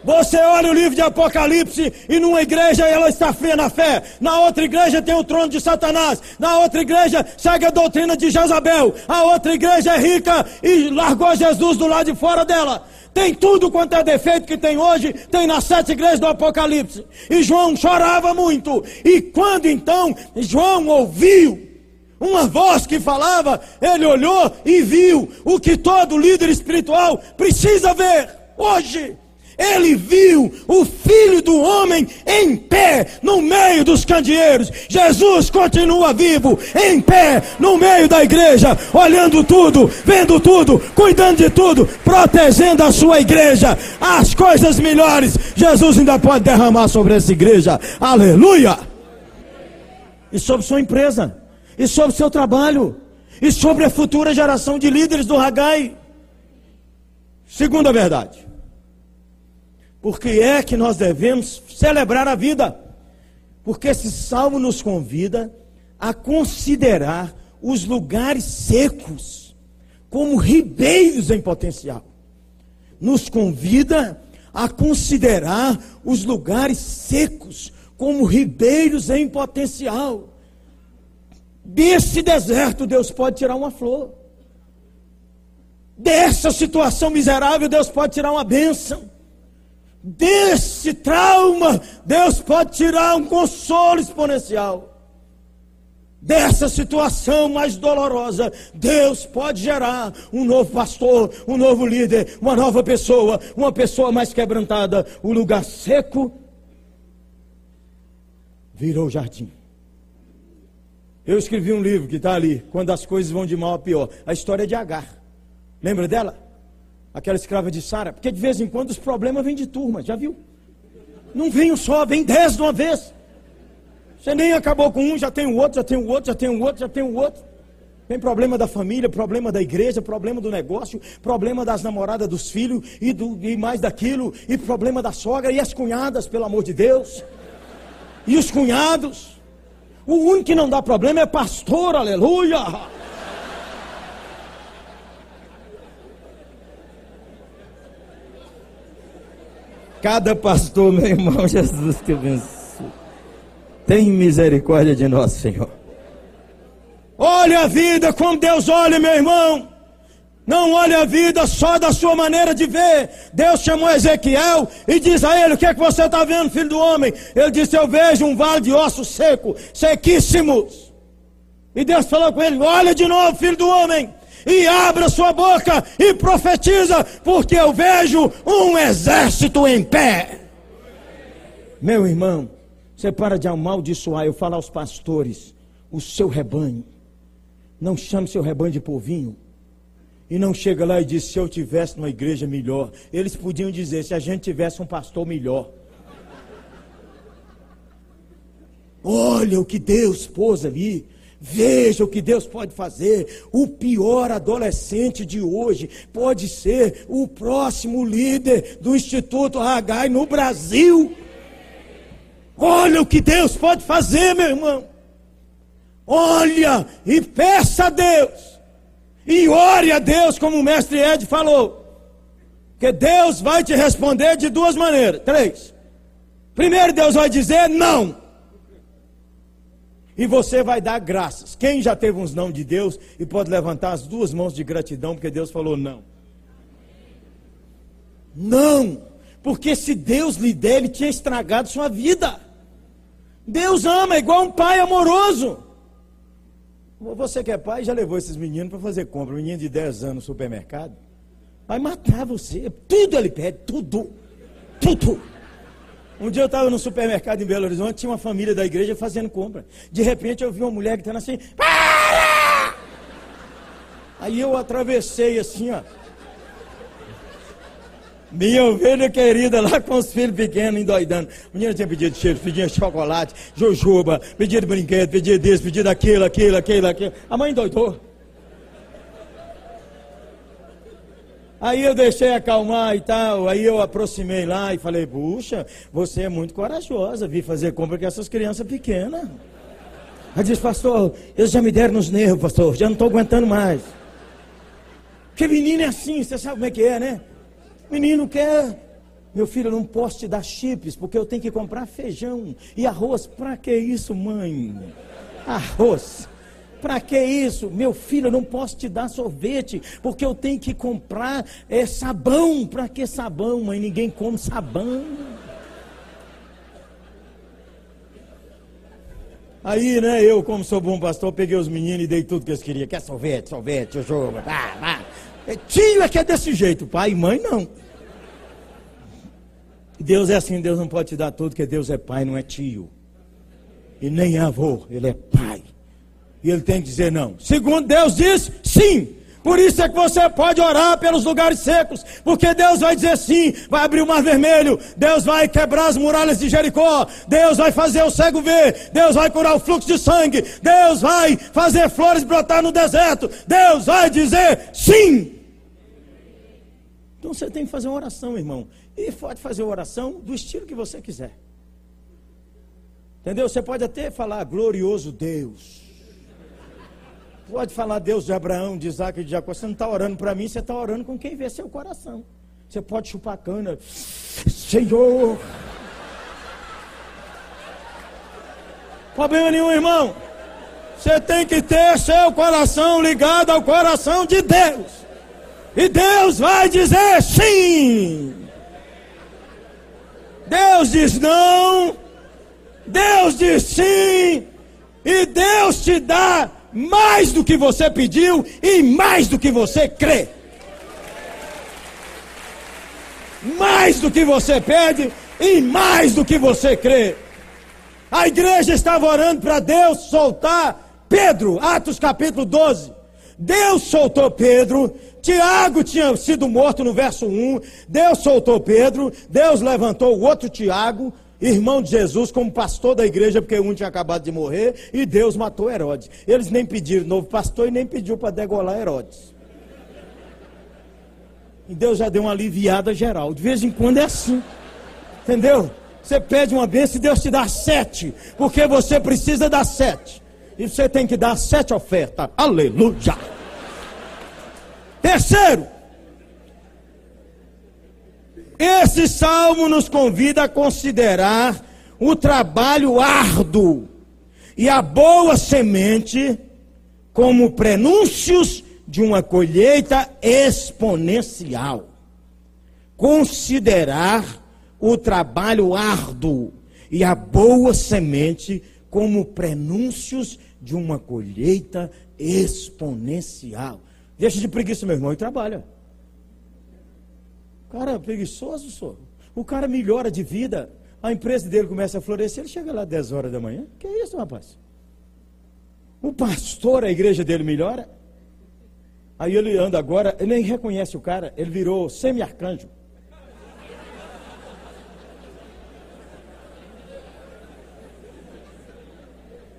Você olha o livro de Apocalipse e numa igreja ela está fria na fé, na outra igreja tem o trono de Satanás, na outra igreja segue a doutrina de Jezabel, a outra igreja é rica e largou Jesus do lado de fora dela. Tem tudo quanto é defeito que tem hoje, tem nas sete igrejas do Apocalipse. E João chorava muito. E quando então João ouviu uma voz que falava, ele olhou e viu o que todo líder espiritual precisa ver hoje ele viu o filho do homem em pé no meio dos candeeiros. Jesus continua vivo, em pé no meio da igreja, olhando tudo, vendo tudo, cuidando de tudo, protegendo a sua igreja. As coisas melhores, Jesus ainda pode derramar sobre essa igreja. Aleluia! E sobre sua empresa, e sobre seu trabalho, e sobre a futura geração de líderes do Ragai. Segunda verdade. Por que é que nós devemos celebrar a vida? Porque esse salmo nos convida a considerar os lugares secos como ribeiros em potencial. Nos convida a considerar os lugares secos como ribeiros em potencial. Desse deserto, Deus pode tirar uma flor. Dessa situação miserável, Deus pode tirar uma bênção. Desse trauma, Deus pode tirar um consolo exponencial. Dessa situação mais dolorosa, Deus pode gerar um novo pastor, um novo líder, uma nova pessoa, uma pessoa mais quebrantada. O lugar seco virou jardim. Eu escrevi um livro que está ali, quando as coisas vão de mal a pior. A história de Agar. Lembra dela? Aquela escrava de Sara. Porque de vez em quando os problemas vêm de turma, já viu? Não vem um só, vem dez de uma vez. Você nem acabou com um, já tem o outro, já tem o outro, já tem o outro, já tem o outro. Tem problema da família, problema da igreja, problema do negócio, problema das namoradas dos filhos e, do, e mais daquilo, e problema da sogra e as cunhadas, pelo amor de Deus. E os cunhados. O único que não dá problema é pastor, aleluia. Cada pastor, meu irmão, Jesus que abençoe. Tem misericórdia de nós, Senhor. Olha a vida como Deus olha, meu irmão. Não olhe a vida só da sua maneira de ver. Deus chamou Ezequiel e diz a ele: O que é que você está vendo, filho do homem? Ele disse: Eu vejo um vale de ossos seco, sequíssimos. E Deus falou com ele: Olha de novo, filho do homem e abra sua boca e profetiza, porque eu vejo um exército em pé. Meu irmão, você para de amaldiçoar, eu falo aos pastores, o seu rebanho. Não chame seu rebanho de povinho. E não chega lá e diz: se eu tivesse uma igreja melhor. Eles podiam dizer: se a gente tivesse um pastor melhor. Olha o que Deus pôs ali. Veja o que Deus pode fazer. O pior adolescente de hoje pode ser o próximo líder do Instituto Hagai no Brasil. Olha o que Deus pode fazer, meu irmão. Olha e peça a Deus. E ore a Deus, como o mestre Ed falou. Que Deus vai te responder de duas maneiras. Três. Primeiro, Deus vai dizer não. E você vai dar graças. Quem já teve uns não de Deus e pode levantar as duas mãos de gratidão porque Deus falou não. Não, porque se Deus lhe der, ele tinha estragado sua vida. Deus ama, é igual um pai amoroso. Você que é pai já levou esses meninos para fazer compra. Um menino de 10 anos no supermercado. Vai matar você. Tudo ele pede, tudo. Tudo. Um dia eu estava no supermercado em Belo Horizonte, tinha uma família da igreja fazendo compra. De repente eu vi uma mulher gritando assim: Para! Aí eu atravessei assim, ó. Minha ovelha querida lá com os filhos pequenos endoidando. Menina tinha pedido cheiro, pedia chocolate, jojoba, pedido brinquedo, pedido desse, pedido aquilo, aquilo, aquilo, aquilo. A mãe endoidou. Aí eu deixei acalmar e tal, aí eu aproximei lá e falei, puxa, você é muito corajosa, vir fazer compra com essas crianças pequenas. Aí disse, pastor, eles já me deram nos nervos, pastor, já não estou aguentando mais. Porque menino é assim, você sabe como é que é, né? Menino quer, meu filho, eu não posso te dar chips, porque eu tenho que comprar feijão e arroz. Para que isso, mãe? Arroz. Para que isso? Meu filho, eu não posso te dar sorvete, porque eu tenho que comprar é, sabão. Para que sabão, mãe? Ninguém come sabão. Aí, né, eu, como sou bom pastor, peguei os meninos e dei tudo que eles queriam. Quer sorvete, sorvete, jogo, vá, vá. É, tio é que é desse jeito, pai e mãe não. Deus é assim, Deus não pode te dar tudo, porque Deus é pai, não é tio. E nem avô, ele é pai. E ele tem que dizer não. Segundo Deus diz sim. Por isso é que você pode orar pelos lugares secos, porque Deus vai dizer sim, vai abrir o mar vermelho, Deus vai quebrar as muralhas de Jericó, Deus vai fazer o cego ver, Deus vai curar o fluxo de sangue, Deus vai fazer flores brotar no deserto, Deus vai dizer sim. Então você tem que fazer uma oração, irmão. E pode fazer oração do estilo que você quiser. Entendeu? Você pode até falar glorioso Deus. Pode falar Deus de Abraão, de Isaac e de Jacó. Você não está orando para mim, você está orando com quem vê seu coração. Você pode chupar cana. Senhor. Problema nenhum, irmão. Você tem que ter seu coração ligado ao coração de Deus. E Deus vai dizer sim. Deus diz não. Deus diz sim. E Deus te dá mais do que você pediu e mais do que você crê. Mais do que você pede e mais do que você crê. A igreja estava orando para Deus soltar Pedro, Atos capítulo 12. Deus soltou Pedro, Tiago tinha sido morto no verso 1. Deus soltou Pedro, Deus levantou o outro Tiago, irmão de Jesus, como pastor da igreja, porque um tinha acabado de morrer, e Deus matou Herodes. Eles nem pediram novo pastor e nem pediu para degolar Herodes. E Deus já deu uma aliviada geral. De vez em quando é assim. Entendeu? Você pede uma bênção e Deus te dá sete. Porque você precisa dar sete. E você tem que dar sete ofertas. Aleluia. Terceiro, esse salmo nos convida a considerar o trabalho árduo e a boa semente como prenúncios de uma colheita exponencial. Considerar o trabalho árduo e a boa semente como prenúncios de uma colheita exponencial. Deixa de preguiça, meu irmão, e trabalha. Cara preguiçoso, sou. O cara melhora de vida, a empresa dele começa a florescer, ele chega lá 10 horas da manhã. Que é isso, rapaz? O pastor, a igreja dele melhora. Aí ele anda agora, ele nem reconhece o cara, ele virou semi-arcanjo.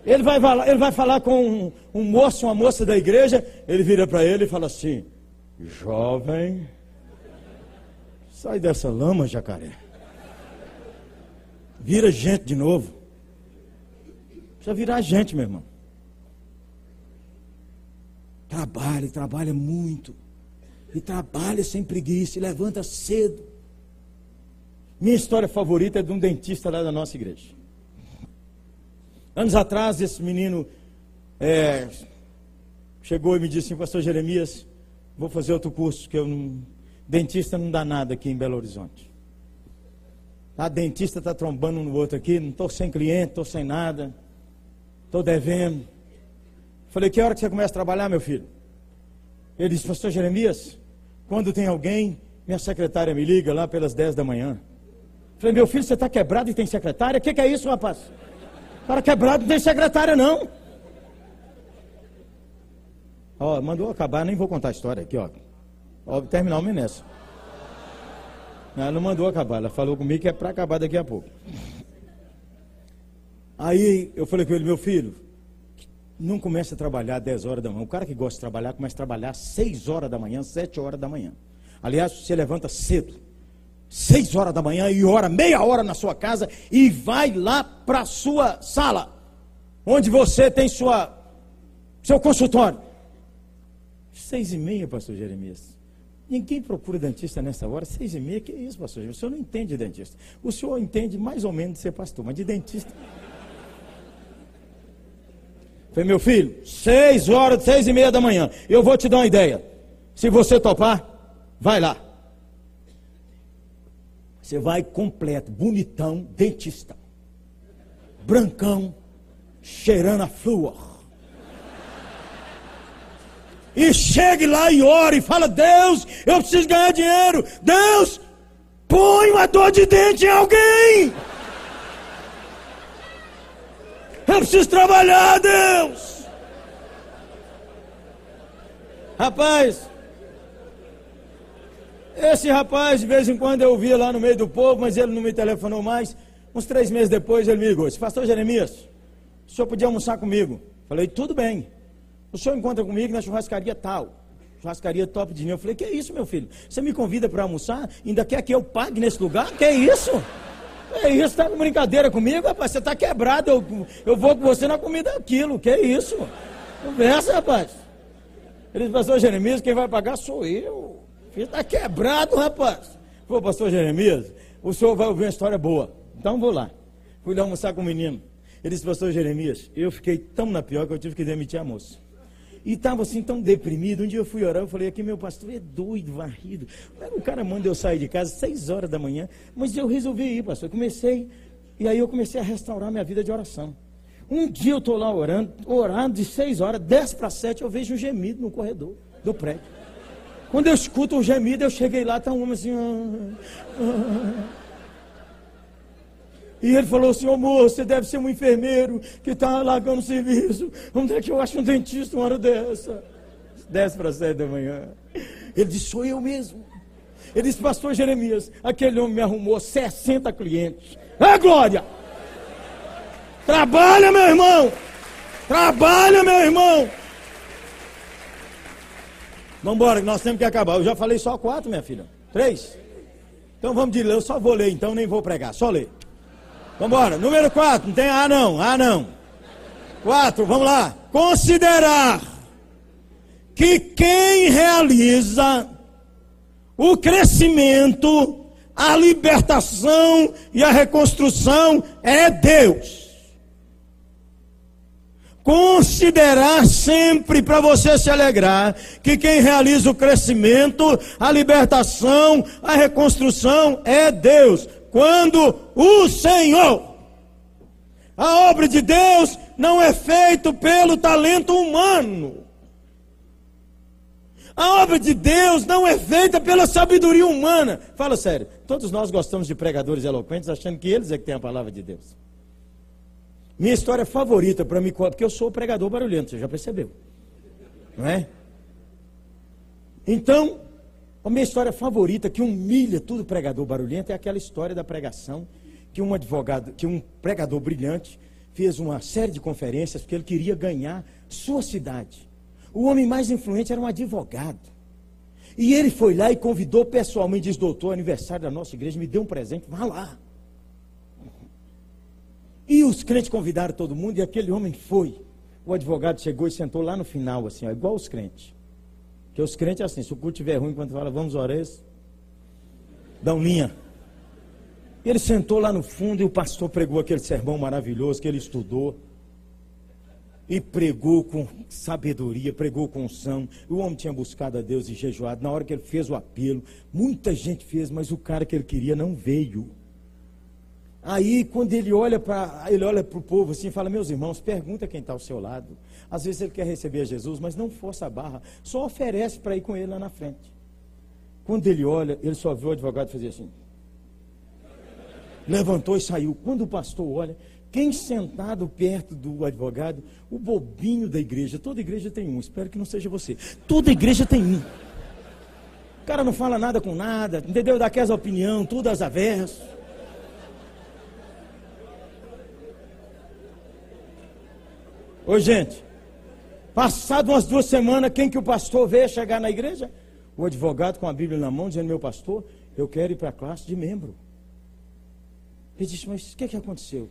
Ele vai, ele vai falar com um, um moço, uma moça da igreja, ele vira para ele e fala assim: Jovem, sai dessa lama, jacaré. Vira gente de novo. Precisa virar gente, meu irmão. Trabalhe, trabalha muito. E trabalha sem preguiça, e levanta cedo. Minha história favorita é de um dentista lá da nossa igreja. Anos atrás, esse menino é, chegou e me disse assim, pastor Jeremias, vou fazer outro curso, que eu não, dentista não dá nada aqui em Belo Horizonte. A dentista está trombando um no outro aqui, não estou sem cliente, estou sem nada, estou devendo. Falei, que hora que você começa a trabalhar, meu filho? Ele disse, pastor Jeremias, quando tem alguém, minha secretária me liga lá pelas 10 da manhã. Falei, meu filho, você está quebrado e tem secretária? O que, que é isso, rapaz? Cara quebrado não tem secretária, não. Ó, mandou acabar, nem vou contar a história aqui, ó. Ó, terminar o nessa. Ela não mandou acabar, ela falou comigo que é para acabar daqui a pouco. Aí eu falei com ele, meu filho, não comece a trabalhar 10 horas da manhã. O cara que gosta de trabalhar começa a trabalhar 6 horas da manhã, 7 horas da manhã. Aliás, você levanta cedo seis horas da manhã e ora meia hora na sua casa e vai lá para sua sala, onde você tem sua, seu consultório. Seis e meia, pastor Jeremias. Ninguém procura dentista nessa hora, seis e meia, que isso, pastor? O senhor não entende de dentista. O senhor entende mais ou menos de ser pastor, mas de dentista. Falei, meu filho, seis horas, seis e meia da manhã. Eu vou te dar uma ideia. Se você topar, vai lá. Você vai completo, bonitão, dentista. Brancão, cheirando a flúor. E chegue lá e ore e fala: Deus, eu preciso ganhar dinheiro. Deus, põe uma dor de dente em alguém. Eu preciso trabalhar, Deus. Rapaz, esse rapaz, de vez em quando eu via lá no meio do povo, mas ele não me telefonou mais. Uns três meses depois ele me ligou. Pastor Jeremias, o senhor podia almoçar comigo? Falei, tudo bem. O senhor encontra comigo na churrascaria tal. churrascaria top de linha. Eu falei, que isso, meu filho? Você me convida para almoçar? Ainda quer que eu pague nesse lugar? Que isso? É isso, tá com brincadeira comigo, rapaz? Você tá quebrado, eu, eu vou com você na comida aquilo. Que isso? Conversa, rapaz. Ele disse, pastor Jeremias, quem vai pagar sou eu. Filho, tá quebrado, rapaz. Pô, pastor Jeremias, o senhor vai ouvir uma história boa. Então vou lá. Fui lá almoçar com o menino. Ele disse, pastor Jeremias, eu fiquei tão na pior que eu tive que demitir a moça. E estava assim tão deprimido. Um dia eu fui orar, eu falei, aqui meu pastor é doido, varrido. O cara manda eu sair de casa seis horas da manhã, mas eu resolvi ir, pastor. Eu comecei, e aí eu comecei a restaurar minha vida de oração. Um dia eu estou lá orando, orando de seis horas, dez para sete, eu vejo um gemido no corredor do prédio. Quando eu escuto o gemido, eu cheguei lá, está um homem assim. Ah, ah, ah. E ele falou ô moço, você deve ser um enfermeiro que está largando o serviço. Onde é que eu acho um dentista uma hora dessa? Dez para sete da manhã. Ele disse, sou eu mesmo. Ele disse, pastor Jeremias, aquele homem me arrumou 60 clientes. É glória! Trabalha, meu irmão! Trabalha, meu irmão! Vamos embora, nós temos que acabar. Eu já falei só quatro, minha filha. Três? Então vamos de ler. Eu só vou ler, então nem vou pregar. Só ler. Vamos embora. Número 4. Não tem A não. A não. 4. Vamos lá. Considerar que quem realiza o crescimento, a libertação e a reconstrução é Deus. Considerar sempre para você se alegrar que quem realiza o crescimento, a libertação, a reconstrução é Deus quando o Senhor. A obra de Deus não é feita pelo talento humano. A obra de Deus não é feita pela sabedoria humana. Fala sério, todos nós gostamos de pregadores eloquentes achando que eles é que têm a palavra de Deus. Minha história favorita para mim, porque eu sou pregador barulhento, você já percebeu. Não é? Então, a minha história favorita, que humilha todo pregador barulhento, é aquela história da pregação que um advogado, que um pregador brilhante fez uma série de conferências porque ele queria ganhar sua cidade. O homem mais influente era um advogado. E ele foi lá e convidou pessoalmente, diz, doutor, aniversário da nossa igreja, me deu um presente, vá lá. E os crentes convidaram todo mundo e aquele homem foi. O advogado chegou e sentou lá no final, assim, ó, igual os crentes. Porque os crentes é assim, se o culto estiver ruim, quando fala, vamos orar, eles dão linha. E ele sentou lá no fundo e o pastor pregou aquele sermão maravilhoso que ele estudou. E pregou com sabedoria, pregou com unção. O homem tinha buscado a Deus e jejuado. Na hora que ele fez o apelo, muita gente fez, mas o cara que ele queria não veio. Aí, quando ele olha para ele olha para o povo assim, fala: Meus irmãos, pergunta quem está ao seu lado. Às vezes ele quer receber Jesus, mas não força a barra, só oferece para ir com ele lá na frente. Quando ele olha, ele só vê o advogado fazer assim. Levantou e saiu. Quando o pastor olha, quem sentado perto do advogado? O bobinho da igreja. Toda igreja tem um, espero que não seja você. Toda igreja tem um. O cara não fala nada com nada, entendeu? Dá opinião, tudo às avessas. Oi, gente. Passado umas duas semanas, quem que o pastor vê chegar na igreja? O advogado com a Bíblia na mão, dizendo, meu pastor, eu quero ir para a classe de membro. Ele disse, mas o que, que aconteceu?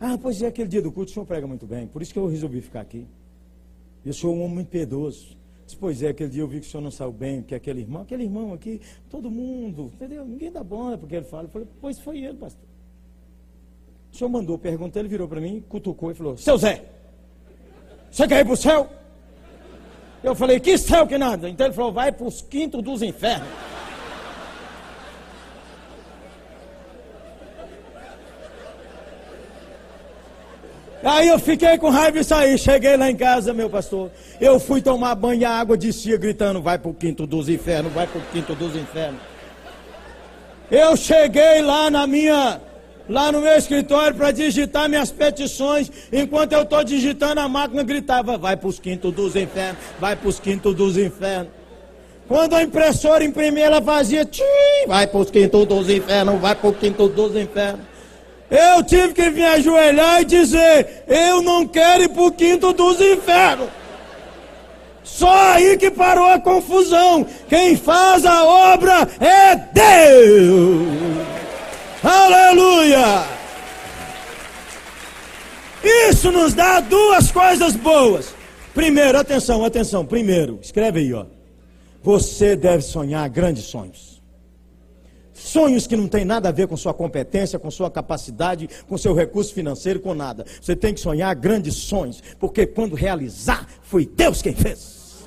Ah, pois é, aquele dia do culto o senhor prega muito bem, por isso que eu resolvi ficar aqui. Eu sou um homem muito piedoso. Disse, pois é, aquele dia eu vi que o senhor não saiu bem, porque aquele irmão, aquele irmão aqui, todo mundo, entendeu? Ninguém dá bom porque ele fala. Eu falei, pois foi ele, pastor. O senhor mandou perguntar, ele virou para mim, cutucou e falou, seu Zé, você quer ir para o céu? Eu falei, que céu que nada? Então ele falou, vai para os quintos dos infernos. Aí eu fiquei com raiva e saí. Cheguei lá em casa, meu pastor. Eu fui tomar banho e a água descia gritando: vai para o quinto dos infernos, vai para o quinto dos infernos. Eu cheguei lá na minha lá no meu escritório para digitar minhas petições. Enquanto eu estou digitando, a máquina gritava: vai para os quintos dos infernos, vai para os quintos dos infernos. Quando a impressora imprimia, ela fazia vai para os quintos dos infernos, vai para os quintos dos infernos. Eu tive que vir ajoelhar e dizer: eu não quero ir para o quinto dos infernos. Só aí que parou a confusão. Quem faz a obra é Deus. Aleluia! Isso nos dá duas coisas boas. Primeiro, atenção, atenção. Primeiro, escreve aí, ó. Você deve sonhar grandes sonhos. Sonhos que não tem nada a ver com sua competência, com sua capacidade, com seu recurso financeiro, com nada. Você tem que sonhar grandes sonhos, porque quando realizar, foi Deus quem fez.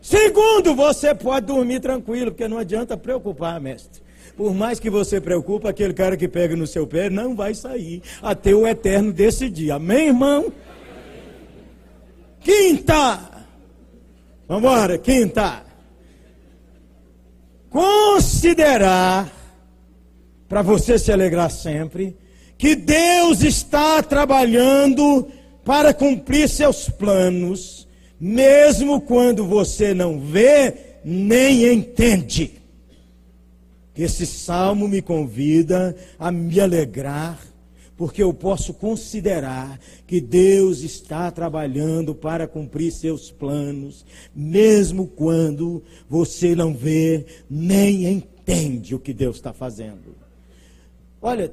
Segundo, você pode dormir tranquilo, porque não adianta preocupar, mestre. Por mais que você preocupe, aquele cara que pega no seu pé não vai sair até o eterno decidir. Amém, irmão? Quinta. Vamos embora, quinta. Considerar, para você se alegrar sempre, que Deus está trabalhando para cumprir seus planos, mesmo quando você não vê nem entende. Esse salmo me convida a me alegrar porque eu posso considerar que Deus está trabalhando para cumprir seus planos, mesmo quando você não vê nem entende o que Deus está fazendo. Olha,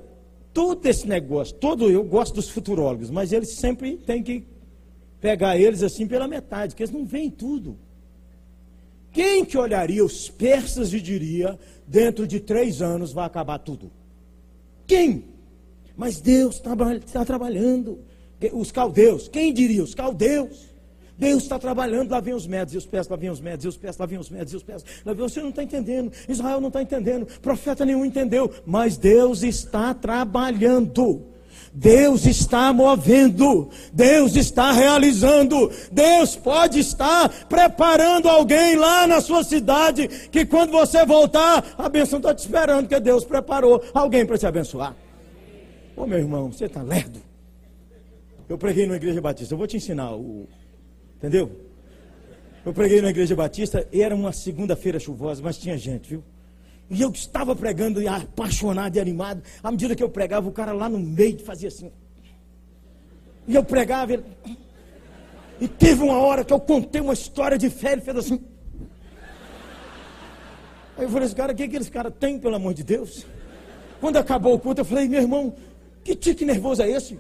todo esse negócio, todo eu gosto dos futurólogos, mas eles sempre têm que pegar eles assim pela metade, porque eles não veem tudo. Quem que olharia os persas e diria, dentro de três anos vai acabar tudo? Quem? Mas Deus está trabalhando. Os caldeus, quem diria? Os caldeus. Deus está trabalhando, lá vem os médios, e os pés, lá vem os médios, e os pés, lá vem os médios, e os pés. Lá vem, você não está entendendo, Israel não está entendendo, profeta nenhum entendeu, mas Deus está trabalhando. Deus está movendo, Deus está realizando, Deus pode estar preparando alguém lá na sua cidade, que quando você voltar, a bênção está te esperando, que Deus preparou alguém para te abençoar. Ô meu irmão, você está lerdo. Eu preguei na igreja batista, eu vou te ensinar o. Entendeu? Eu preguei na igreja batista e era uma segunda-feira chuvosa, mas tinha gente, viu? E eu estava pregando e apaixonado e animado. À medida que eu pregava, o cara lá no meio fazia assim. E eu pregava, ele... e teve uma hora que eu contei uma história de fé, ele fez assim. Aí eu falei, esse cara, o que, que esse cara tem, pelo amor de Deus? Quando acabou o culto, eu falei, meu irmão, que tique nervoso é esse?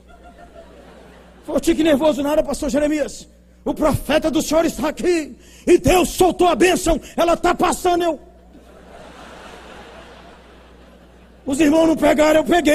Foi tique nervoso nada, pastor Jeremias. O profeta do Senhor está aqui. E Deus soltou a bênção. Ela está passando. Eu. Os irmãos não pegaram, eu peguei.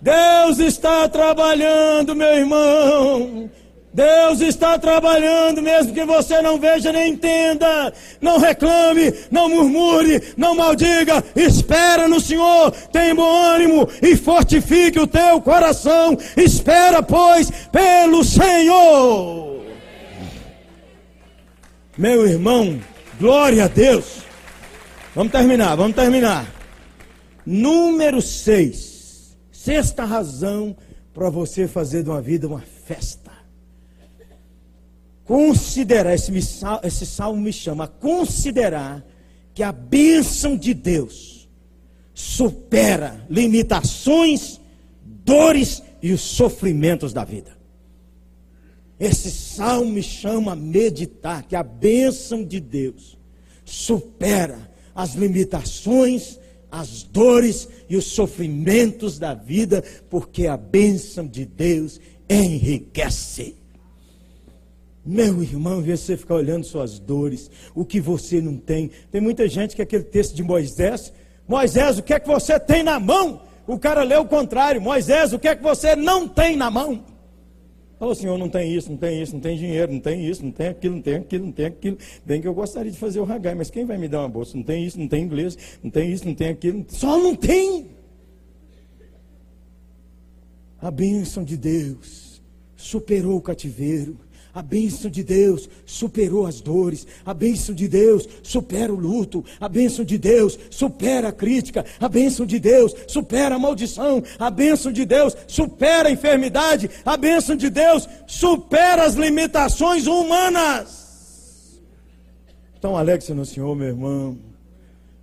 Deus está trabalhando, meu irmão. Deus está trabalhando, mesmo que você não veja nem entenda. Não reclame, não murmure, não maldiga. Espera no Senhor, tem bom ânimo e fortifique o teu coração. Espera, pois, pelo Senhor. Meu irmão, glória a Deus. Vamos terminar, vamos terminar. Número 6. Sexta razão para você fazer de uma vida uma festa considerar, esse, esse salmo me chama a considerar que a bênção de Deus supera limitações, dores e os sofrimentos da vida. Esse salmo me chama a meditar que a bênção de Deus supera as limitações, as dores e os sofrimentos da vida, porque a bênção de Deus enriquece. Meu irmão, você ficar olhando suas dores, o que você não tem. Tem muita gente que aquele texto de Moisés, Moisés, o que é que você tem na mão? O cara lê o contrário, Moisés, o que é que você não tem na mão? Falou, senhor, não tem isso, não tem isso, não tem dinheiro, não tem isso, não tem aquilo, não tem aquilo, não tem aquilo. Bem que eu gostaria de fazer o ragai, mas quem vai me dar uma bolsa? Não tem isso, não tem inglês, não tem isso, não tem aquilo. Só não tem. A bênção de Deus superou o cativeiro a bênção de Deus superou as dores. A bênção de Deus supera o luto. A bênção de Deus supera a crítica. A bênção de Deus supera a maldição. A bênção de Deus supera a enfermidade. A bênção de Deus supera as limitações humanas. Então alegre-se no Senhor, meu irmão.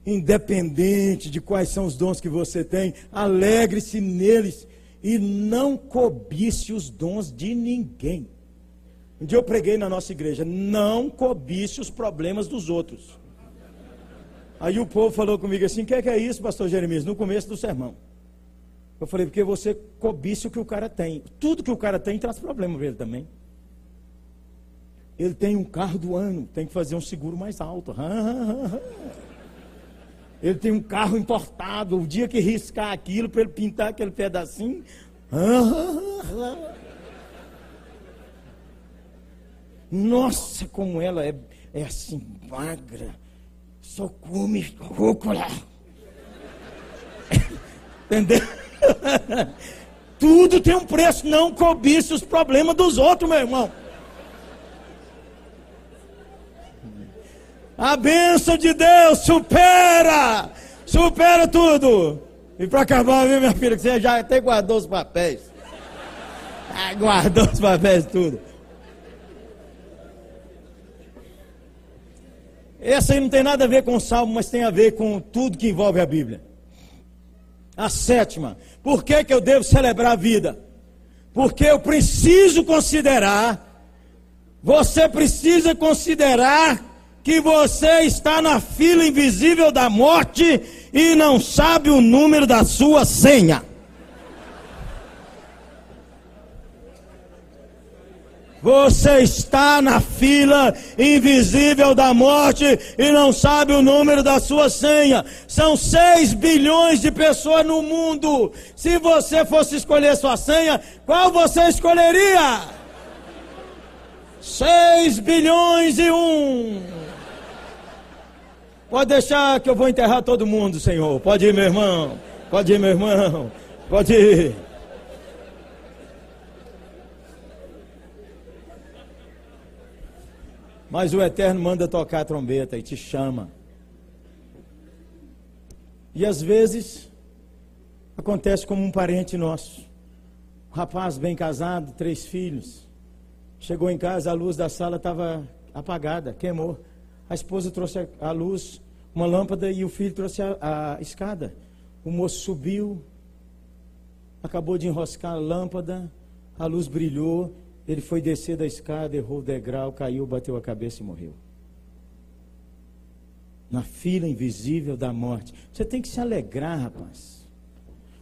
Independente de quais são os dons que você tem, alegre-se neles E não cobice os dons de ninguém. Um dia eu preguei na nossa igreja: não cobice os problemas dos outros. Aí o povo falou comigo assim: o que, é que é isso, pastor Jeremias? No começo do sermão. Eu falei: porque você cobiça o que o cara tem. Tudo que o cara tem traz problema para ele também. Ele tem um carro do ano, tem que fazer um seguro mais alto. Ele tem um carro importado, o dia que riscar aquilo para ele pintar aquele pedacinho. Nossa, como ela é, é assim, magra. Só come rúcula. Entendeu? Tudo tem um preço. Não cobice os problemas dos outros, meu irmão. A bênção de Deus supera, supera tudo. E para acabar, viu, minha filha, que você já até guardou os papéis. Ah, guardou os papéis tudo. Essa aí não tem nada a ver com o salmo, mas tem a ver com tudo que envolve a Bíblia. A sétima, por que, que eu devo celebrar a vida? Porque eu preciso considerar, você precisa considerar que você está na fila invisível da morte e não sabe o número da sua senha. Você está na fila invisível da morte e não sabe o número da sua senha. São 6 bilhões de pessoas no mundo. Se você fosse escolher sua senha, qual você escolheria? 6 bilhões e um. Pode deixar que eu vou enterrar todo mundo, Senhor. Pode ir, meu irmão. Pode ir, meu irmão. Pode ir. Mas o Eterno manda tocar a trombeta e te chama. E às vezes acontece como um parente nosso. Um rapaz bem casado, três filhos. Chegou em casa, a luz da sala estava apagada, queimou. A esposa trouxe a luz, uma lâmpada, e o filho trouxe a, a escada. O moço subiu, acabou de enroscar a lâmpada, a luz brilhou, ele foi descer da escada, errou o degrau, caiu, bateu a cabeça e morreu. Na fila invisível da morte. Você tem que se alegrar, rapaz.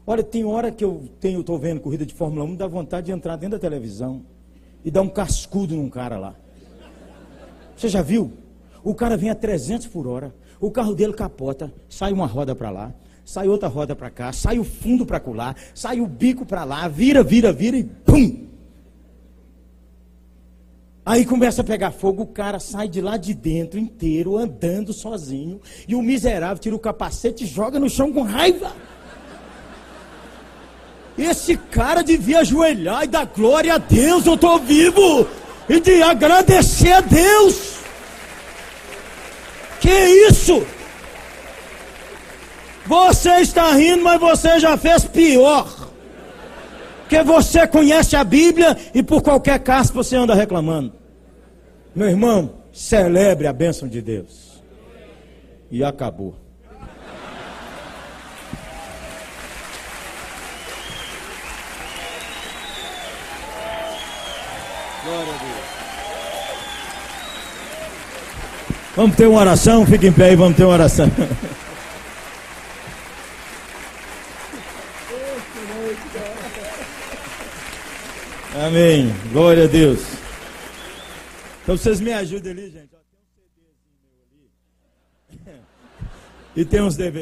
Olha, tem hora que eu tenho, estou vendo corrida de Fórmula 1, dá vontade de entrar dentro da televisão e dar um cascudo num cara lá. Você já viu? O cara vem a 300 por hora, o carro dele capota, sai uma roda para lá, sai outra roda para cá, sai o fundo para colar, sai o bico para lá, vira, vira, vira e pum! Aí começa a pegar fogo, o cara sai de lá de dentro inteiro, andando sozinho, e o miserável tira o capacete e joga no chão com raiva. Esse cara devia ajoelhar e dar glória a Deus, eu estou vivo, e de agradecer a Deus. Que isso? Você está rindo, mas você já fez pior. Porque você conhece a Bíblia e por qualquer caso você anda reclamando. Meu irmão, celebre a bênção de Deus. E acabou. Glória a Deus. Vamos ter uma oração, fique em pé e vamos ter uma oração. Amém. Glória a Deus. Então vocês me ajudem ali, gente. e tem uns DVDs.